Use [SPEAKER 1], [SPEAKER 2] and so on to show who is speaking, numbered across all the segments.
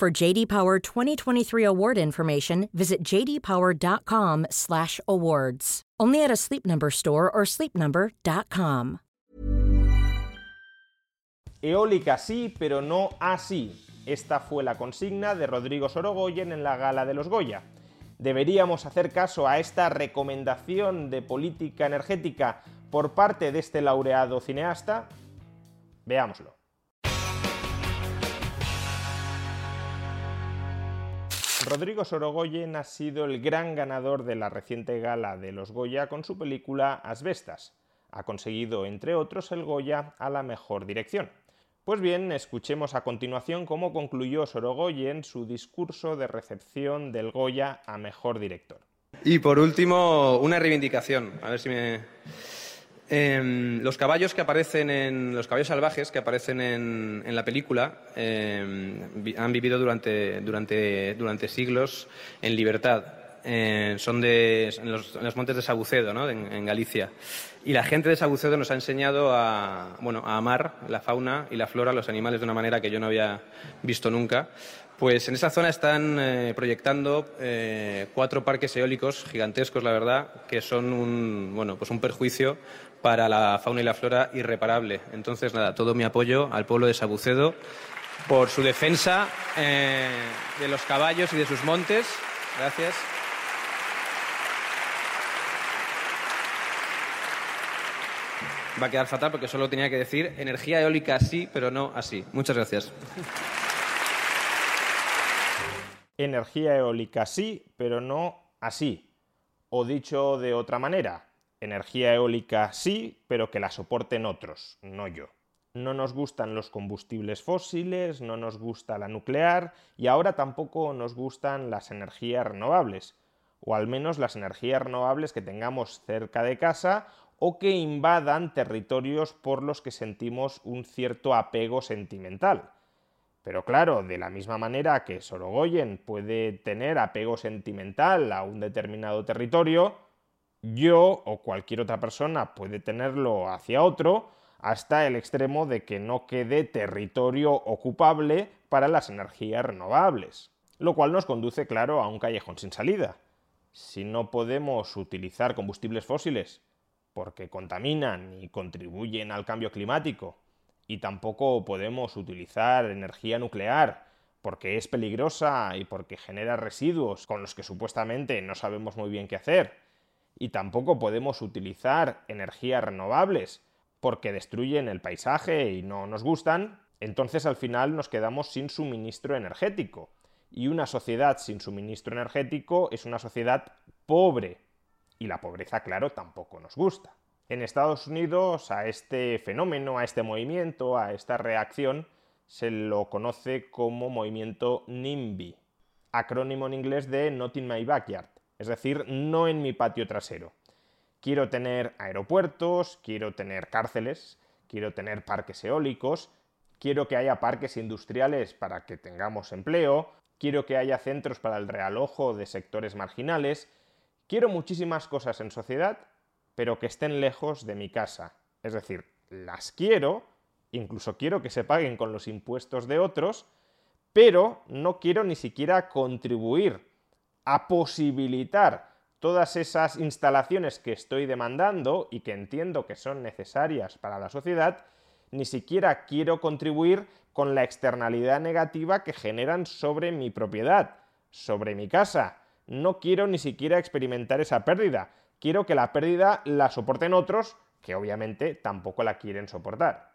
[SPEAKER 1] For JD Power 2023 award information, visit jdpower.com/awards. Only at a Sleep Number store or sleepnumber.com.
[SPEAKER 2] Eólica sí, pero no así. Esta fue la consigna de Rodrigo Sorogoyen en la gala de los Goya. ¿Deberíamos hacer caso a esta recomendación de política energética por parte de este laureado cineasta? Veámoslo. Rodrigo Sorogoyen ha sido el gran ganador de la reciente gala de los Goya con su película Asbestas. Ha conseguido, entre otros, el Goya a la mejor dirección. Pues bien, escuchemos a continuación cómo concluyó Sorogoyen su discurso de recepción del Goya a Mejor Director.
[SPEAKER 3] Y por último, una reivindicación. A ver si me. Em, los caballos que aparecen en. Los caballos salvajes que aparecen en, la película em, han vivido durante, durante, durante siglos en libertad. Eh, son de, en los, montes de Sabucedo, ¿no? en, Galicia. Y la gente de Sabucedo nos ha enseñado a, bueno, a amar la fauna y la flora, los animales, de una manera que yo no había visto nunca. Pues en esa zona están eh, proyectando eh, cuatro parques eólicos gigantescos, la verdad, que son un, bueno, pues un perjuicio para la fauna y la flora irreparable. Entonces, nada, todo mi apoyo al pueblo de Sabucedo por su defensa de los caballos y de sus montes. Gracias. Va a quedar fatal porque solo tenía que decir energía eólica sí, pero no así. Muchas gracias.
[SPEAKER 2] Energía eólica sí, pero no así. O dicho de otra manera, energía eólica sí, pero que la soporten otros, no yo. No nos gustan los combustibles fósiles, no nos gusta la nuclear y ahora tampoco nos gustan las energías renovables, o al menos las energías renovables que tengamos cerca de casa o que invadan territorios por los que sentimos un cierto apego sentimental. Pero claro, de la misma manera que Sorogoyen puede tener apego sentimental a un determinado territorio, yo o cualquier otra persona puede tenerlo hacia otro, hasta el extremo de que no quede territorio ocupable para las energías renovables. Lo cual nos conduce, claro, a un callejón sin salida. Si no podemos utilizar combustibles fósiles porque contaminan y contribuyen al cambio climático, y tampoco podemos utilizar energía nuclear porque es peligrosa y porque genera residuos con los que supuestamente no sabemos muy bien qué hacer, y tampoco podemos utilizar energías renovables porque destruyen el paisaje y no nos gustan, entonces al final nos quedamos sin suministro energético. Y una sociedad sin suministro energético es una sociedad pobre, y la pobreza, claro, tampoco nos gusta. En Estados Unidos a este fenómeno, a este movimiento, a esta reacción, se lo conoce como movimiento NIMBY, acrónimo en inglés de Not in my backyard, es decir, no en mi patio trasero. Quiero tener aeropuertos, quiero tener cárceles, quiero tener parques eólicos, quiero que haya parques industriales para que tengamos empleo, quiero que haya centros para el realojo de sectores marginales, Quiero muchísimas cosas en sociedad, pero que estén lejos de mi casa. Es decir, las quiero, incluso quiero que se paguen con los impuestos de otros, pero no quiero ni siquiera contribuir a posibilitar todas esas instalaciones que estoy demandando y que entiendo que son necesarias para la sociedad, ni siquiera quiero contribuir con la externalidad negativa que generan sobre mi propiedad, sobre mi casa, no quiero ni siquiera experimentar esa pérdida. Quiero que la pérdida la soporten otros que obviamente tampoco la quieren soportar.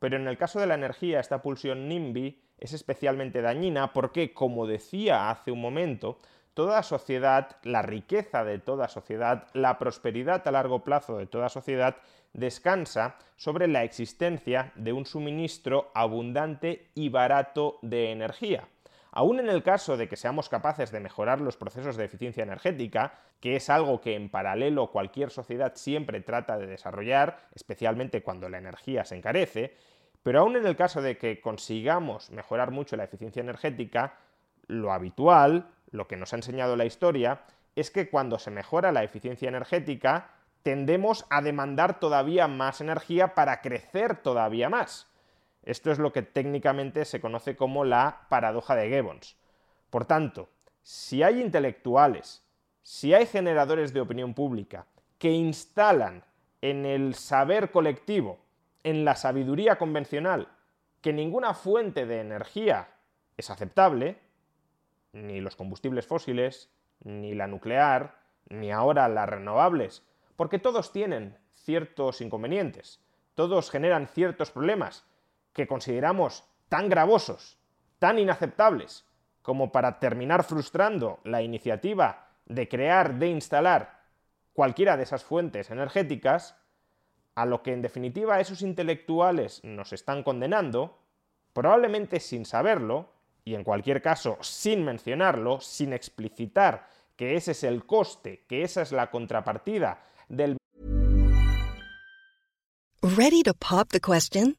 [SPEAKER 2] Pero en el caso de la energía, esta pulsión NIMBY es especialmente dañina porque, como decía hace un momento, toda sociedad, la riqueza de toda sociedad, la prosperidad a largo plazo de toda sociedad descansa sobre la existencia de un suministro abundante y barato de energía Aún en el caso de que seamos capaces de mejorar los procesos de eficiencia energética, que es algo que en paralelo cualquier sociedad siempre trata de desarrollar, especialmente cuando la energía se encarece, pero aún en el caso de que consigamos mejorar mucho la eficiencia energética, lo habitual, lo que nos ha enseñado la historia, es que cuando se mejora la eficiencia energética, tendemos a demandar todavía más energía para crecer todavía más. Esto es lo que técnicamente se conoce como la paradoja de Gibbons. Por tanto, si hay intelectuales, si hay generadores de opinión pública que instalan en el saber colectivo, en la sabiduría convencional, que ninguna fuente de energía es aceptable, ni los combustibles fósiles, ni la nuclear, ni ahora las renovables, porque todos tienen ciertos inconvenientes, todos generan ciertos problemas que consideramos tan gravosos, tan inaceptables, como para terminar frustrando la iniciativa de crear, de instalar cualquiera de esas fuentes energéticas, a lo que en definitiva esos intelectuales nos están condenando, probablemente sin saberlo, y en cualquier caso sin mencionarlo, sin explicitar que ese es el coste, que esa es la contrapartida del...
[SPEAKER 4] Ready to pop the question?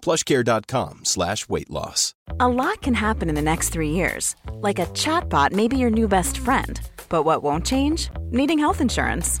[SPEAKER 5] Plushcare.com slash weight loss.
[SPEAKER 6] A lot can happen in the next three years. Like a chatbot may be your new best friend. But what won't change? Needing health insurance.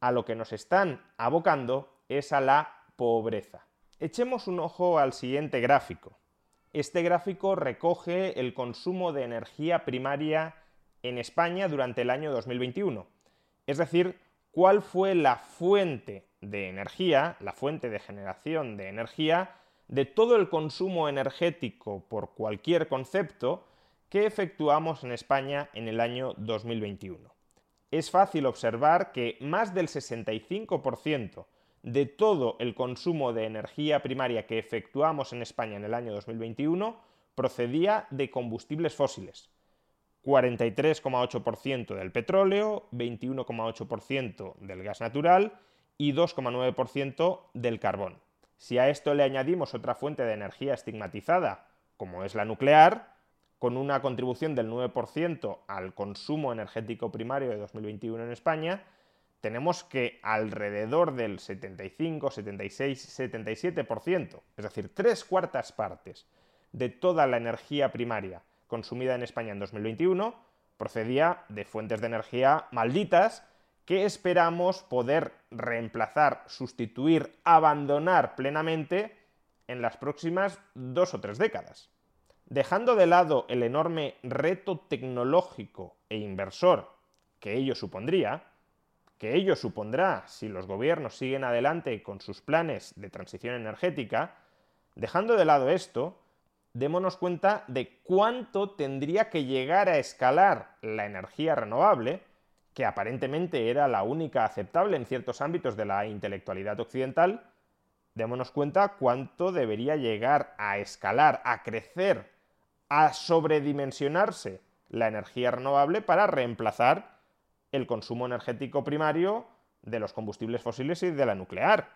[SPEAKER 2] a lo que nos están abocando es a la pobreza. Echemos un ojo al siguiente gráfico. Este gráfico recoge el consumo de energía primaria en España durante el año 2021. Es decir, cuál fue la fuente de energía, la fuente de generación de energía, de todo el consumo energético por cualquier concepto que efectuamos en España en el año 2021. Es fácil observar que más del 65% de todo el consumo de energía primaria que efectuamos en España en el año 2021 procedía de combustibles fósiles. 43,8% del petróleo, 21,8% del gas natural y 2,9% del carbón. Si a esto le añadimos otra fuente de energía estigmatizada, como es la nuclear, con una contribución del 9% al consumo energético primario de 2021 en España, tenemos que alrededor del 75, 76, 77%, es decir, tres cuartas partes de toda la energía primaria consumida en España en 2021 procedía de fuentes de energía malditas que esperamos poder reemplazar, sustituir, abandonar plenamente en las próximas dos o tres décadas. Dejando de lado el enorme reto tecnológico e inversor que ello supondría, que ello supondrá si los gobiernos siguen adelante con sus planes de transición energética, dejando de lado esto, démonos cuenta de cuánto tendría que llegar a escalar la energía renovable, que aparentemente era la única aceptable en ciertos ámbitos de la intelectualidad occidental, démonos cuenta cuánto debería llegar a escalar, a crecer, a sobredimensionarse la energía renovable para reemplazar el consumo energético primario de los combustibles fósiles y de la nuclear.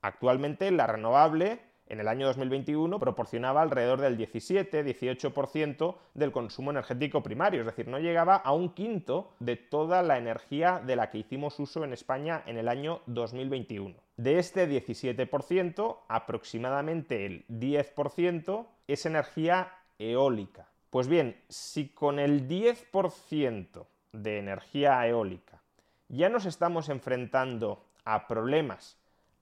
[SPEAKER 2] Actualmente la renovable en el año 2021 proporcionaba alrededor del 17-18% del consumo energético primario, es decir, no llegaba a un quinto de toda la energía de la que hicimos uso en España en el año 2021. De este 17%, aproximadamente el 10% es energía eólica. Pues bien, si con el 10% de energía eólica ya nos estamos enfrentando a problemas,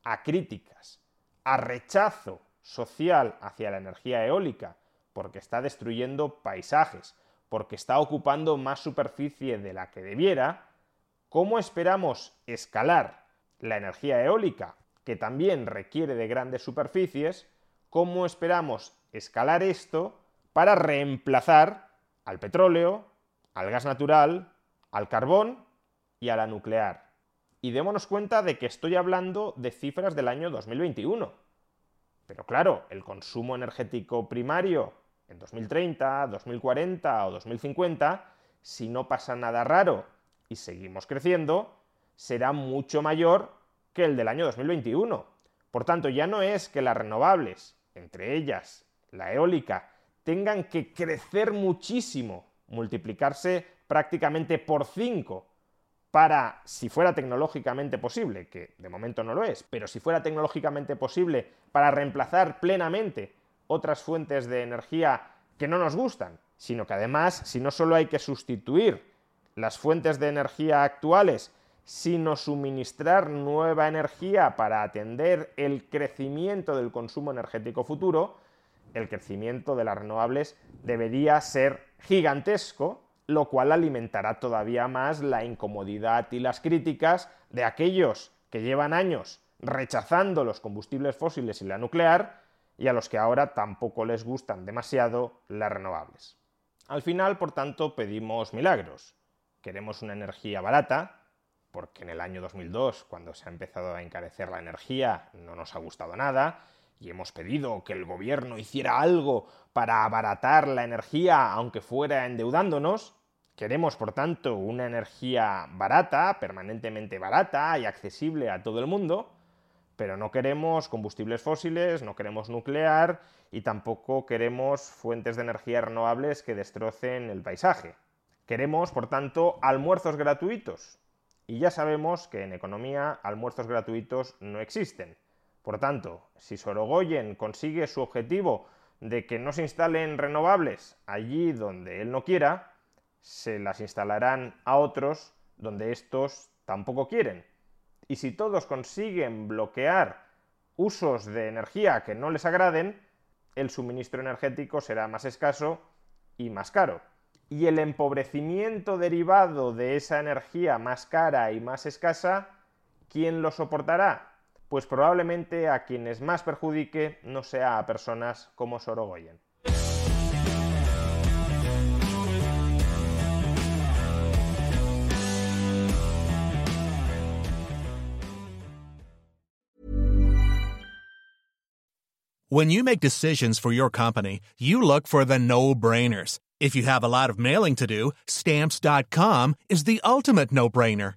[SPEAKER 2] a críticas, a rechazo social hacia la energía eólica, porque está destruyendo paisajes, porque está ocupando más superficie de la que debiera, ¿cómo esperamos escalar la energía eólica, que también requiere de grandes superficies? ¿Cómo esperamos escalar esto para reemplazar al petróleo, al gas natural, al carbón y a la nuclear? Y démonos cuenta de que estoy hablando de cifras del año 2021. Pero claro, el consumo energético primario en 2030, 2040 o 2050, si no pasa nada raro y seguimos creciendo, será mucho mayor que el del año 2021. Por tanto, ya no es que las renovables, entre ellas la eólica, tengan que crecer muchísimo, multiplicarse prácticamente por 5 para, si fuera tecnológicamente posible, que de momento no lo es, pero si fuera tecnológicamente posible, para reemplazar plenamente otras fuentes de energía que no nos gustan, sino que además, si no solo hay que sustituir las fuentes de energía actuales, sino suministrar nueva energía para atender el crecimiento del consumo energético futuro, el crecimiento de las renovables debería ser gigantesco lo cual alimentará todavía más la incomodidad y las críticas de aquellos que llevan años rechazando los combustibles fósiles y la nuclear y a los que ahora tampoco les gustan demasiado las renovables. Al final, por tanto, pedimos milagros. Queremos una energía barata, porque en el año 2002, cuando se ha empezado a encarecer la energía, no nos ha gustado nada, y hemos pedido que el gobierno hiciera algo para abaratar la energía, aunque fuera endeudándonos. Queremos, por tanto, una energía barata, permanentemente barata y accesible a todo el mundo, pero no queremos combustibles fósiles, no queremos nuclear y tampoco queremos fuentes de energía renovables que destrocen el paisaje. Queremos, por tanto, almuerzos gratuitos. Y ya sabemos que en economía almuerzos gratuitos no existen. Por tanto, si Sorogoyen consigue su objetivo de que no se instalen renovables allí donde él no quiera, se las instalarán a otros donde estos tampoco quieren. Y si todos consiguen bloquear usos de energía que no les agraden, el suministro energético será más escaso y más caro. Y el empobrecimiento derivado de esa energía más cara y más escasa, ¿quién lo soportará? Pues probablemente a quienes más perjudique no sea a personas como Sorogoyen.
[SPEAKER 7] When you make decisions for your company, you look for the no-brainers. If you have a lot of mailing to do, stamps.com is the ultimate no-brainer.